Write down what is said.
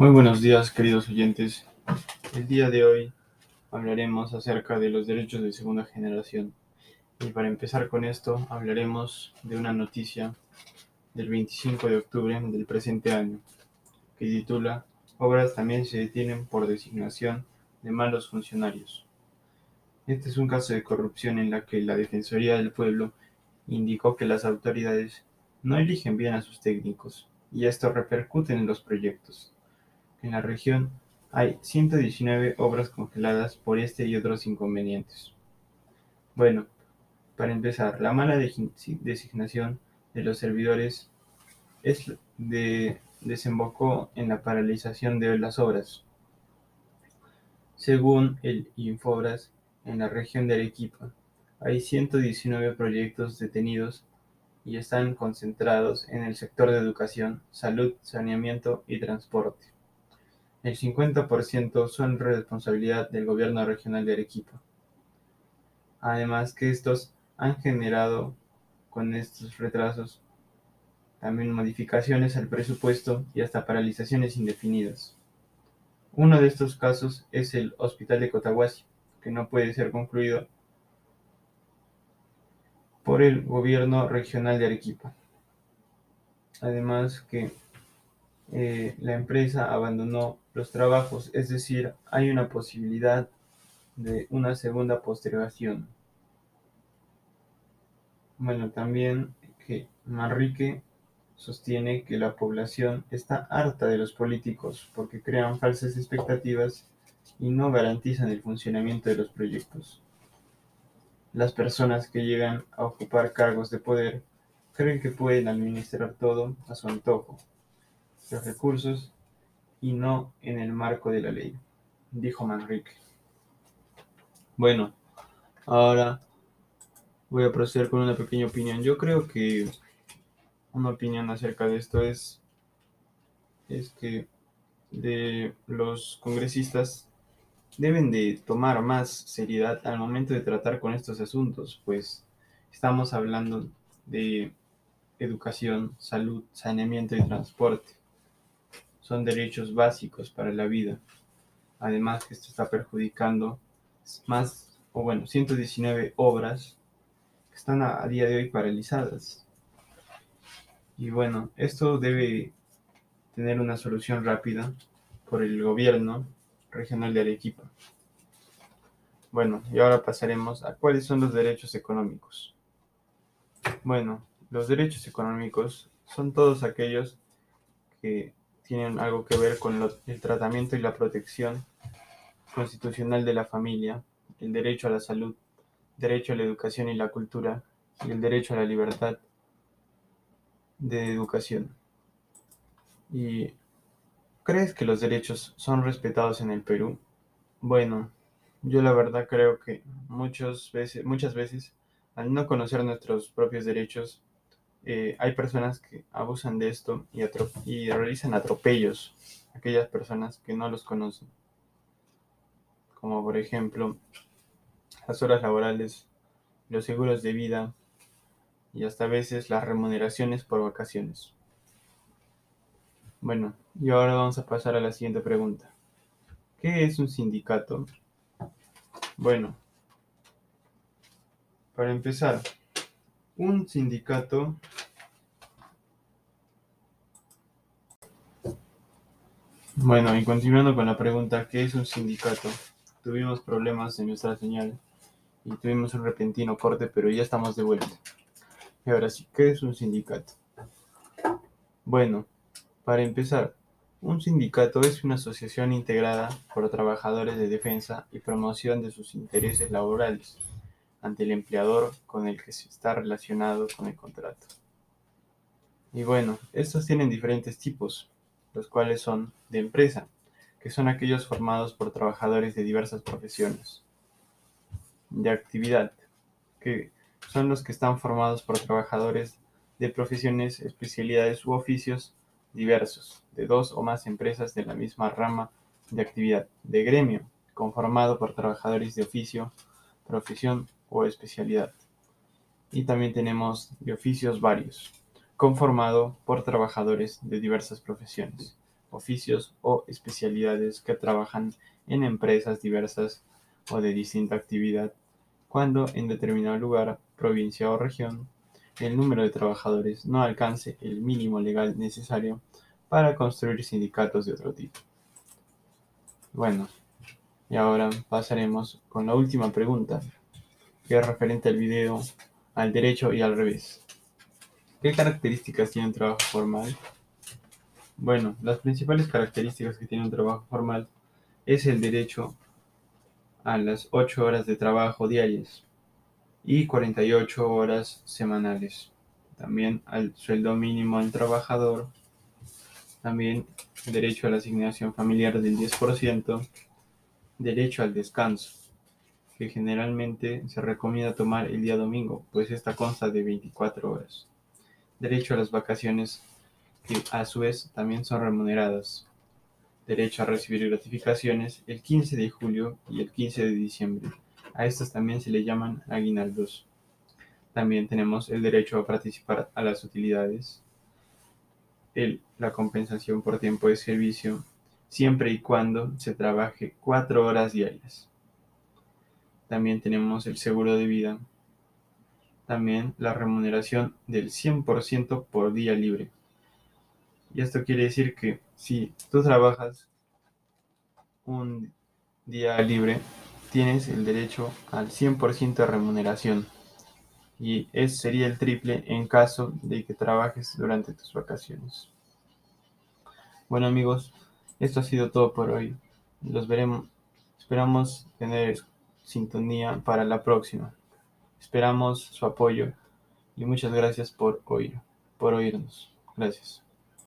Muy buenos días, queridos oyentes. El día de hoy hablaremos acerca de los derechos de segunda generación. Y para empezar con esto, hablaremos de una noticia del 25 de octubre del presente año, que titula Obras también se detienen por designación de malos funcionarios. Este es un caso de corrupción en la que la Defensoría del Pueblo indicó que las autoridades no eligen bien a sus técnicos y esto repercute en los proyectos. En la región hay 119 obras congeladas por este y otros inconvenientes. Bueno, para empezar, la mala designación de los servidores es de, desembocó en la paralización de las obras. Según el Infobras, en la región de Arequipa hay 119 proyectos detenidos y están concentrados en el sector de educación, salud, saneamiento y transporte. El 50% son responsabilidad del gobierno regional de Arequipa. Además que estos han generado con estos retrasos también modificaciones al presupuesto y hasta paralizaciones indefinidas. Uno de estos casos es el Hospital de Cotahuasi, que no puede ser concluido por el gobierno regional de Arequipa. Además que eh, la empresa abandonó los trabajos, es decir, hay una posibilidad de una segunda postergación. Bueno, también que Manrique sostiene que la población está harta de los políticos porque crean falsas expectativas y no garantizan el funcionamiento de los proyectos. Las personas que llegan a ocupar cargos de poder creen que pueden administrar todo a su antojo los recursos y no en el marco de la ley, dijo Manrique. Bueno, ahora voy a proceder con una pequeña opinión. Yo creo que una opinión acerca de esto es, es que de los congresistas deben de tomar más seriedad al momento de tratar con estos asuntos, pues estamos hablando de educación, salud, saneamiento y transporte son derechos básicos para la vida. Además que esto está perjudicando más, o bueno, 119 obras que están a, día de hoy paralizadas. Y bueno, esto debe tener una solución rápida por el gobierno regional de Arequipa. Bueno, y ahora pasaremos a cuáles son los derechos económicos. Bueno, los derechos económicos son todos aquellos que tienen algo que ver con el tratamiento y la protección constitucional de la familia, el derecho a la salud, derecho a la educación y la cultura y el derecho a la libertad de educación. ¿Y crees que los derechos son respetados en el Perú? Bueno, yo la verdad creo que muchas veces, muchas veces al no conocer nuestros propios derechos, eh, hay personas que abusan de esto y, y realizan atropellos a aquellas personas que no los conocen. Como por ejemplo las horas laborales, los seguros de vida y hasta a veces las remuneraciones por vacaciones. Bueno, y ahora vamos a pasar a la siguiente pregunta. ¿Qué es un sindicato? Bueno, para empezar, un sindicato Bueno, y continuando con la pregunta, ¿qué es un sindicato? Tuvimos problemas en nuestra señal y tuvimos un repentino corte, pero ya estamos de vuelta. Y ahora sí, ¿qué es un sindicato? Bueno, para empezar, un sindicato es una asociación integrada por trabajadores de defensa y promoción de sus intereses laborales ante el empleador con el que se está relacionado con el contrato. Y bueno, estos tienen diferentes tipos, los cuales son de empresa, que son aquellos formados por trabajadores de diversas profesiones. De actividad, que son los que están formados por trabajadores de profesiones, especialidades u oficios diversos, de dos o más empresas de la misma rama de actividad. De gremio, conformado por trabajadores de oficio, profesión o especialidad. Y también tenemos oficios varios, conformado por trabajadores de diversas profesiones. oficios o especialidades que trabajan en empresas diversas o de distinta actividad, cuando en determinado lugar, provincia o región, el número de trabajadores no alcance el mínimo legal necesario para construir sindicatos de otro tipo. Bueno, y ahora pasaremos con la última pregunta, que es referente al video al derecho y al revés. ¿Qué características tiene un trabajo formal? Bueno, las principales características que tiene un trabajo formal es el derecho a las 8 horas de trabajo diarias y 48 horas semanales. También al sueldo mínimo al trabajador. También derecho a la asignación familiar del 10%. Derecho al descanso, que generalmente se recomienda tomar el día domingo, pues esta consta de 24 horas. Derecho a las vacaciones, que a su vez también son remuneradas. Derecho a recibir gratificaciones el 15 de julio y el 15 de diciembre. A estas también se le llaman aguinaldos. También tenemos el derecho a participar a las utilidades, el, la compensación por tiempo de servicio, siempre y cuando se trabaje cuatro horas diarias. También tenemos el seguro de vida. También la remuneración del 100% por día libre. Y esto quiere decir que si tú trabajas un día libre, tienes el derecho al 100% de remuneración. Y ese sería el triple en caso de que trabajes durante tus vacaciones. Bueno amigos, esto ha sido todo por hoy. Los veremos. Esperamos tener sintonía para la próxima. Esperamos su apoyo y muchas gracias por oír, por oírnos. Gracias.